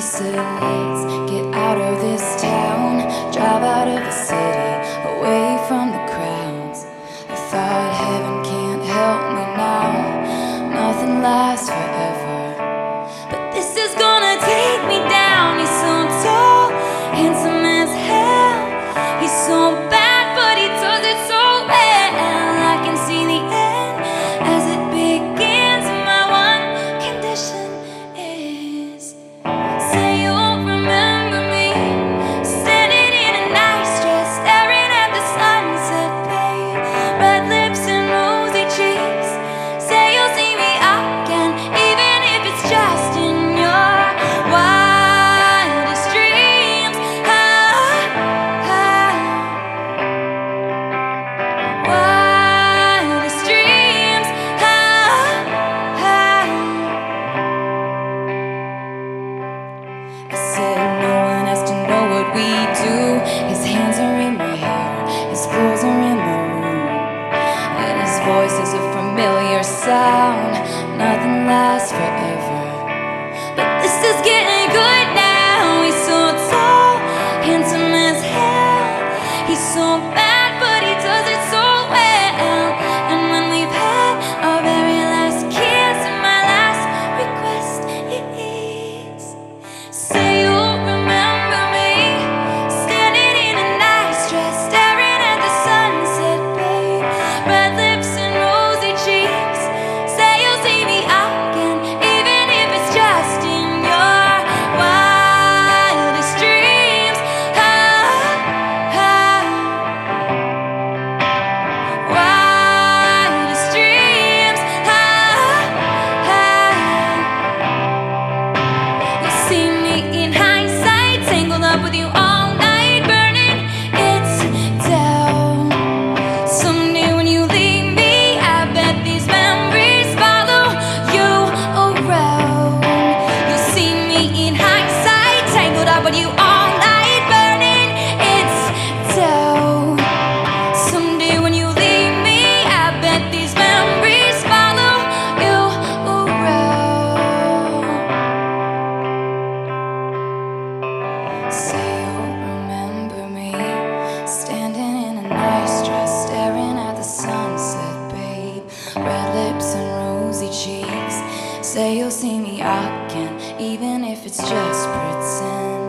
Let's get out of this town, drive out of the city. I said no one has to know what we do. His hands are in my hair, his clothes are in the room And his voice is a familiar sound. Nothing lasts forever. Say you'll see me again, even if it's just pretend.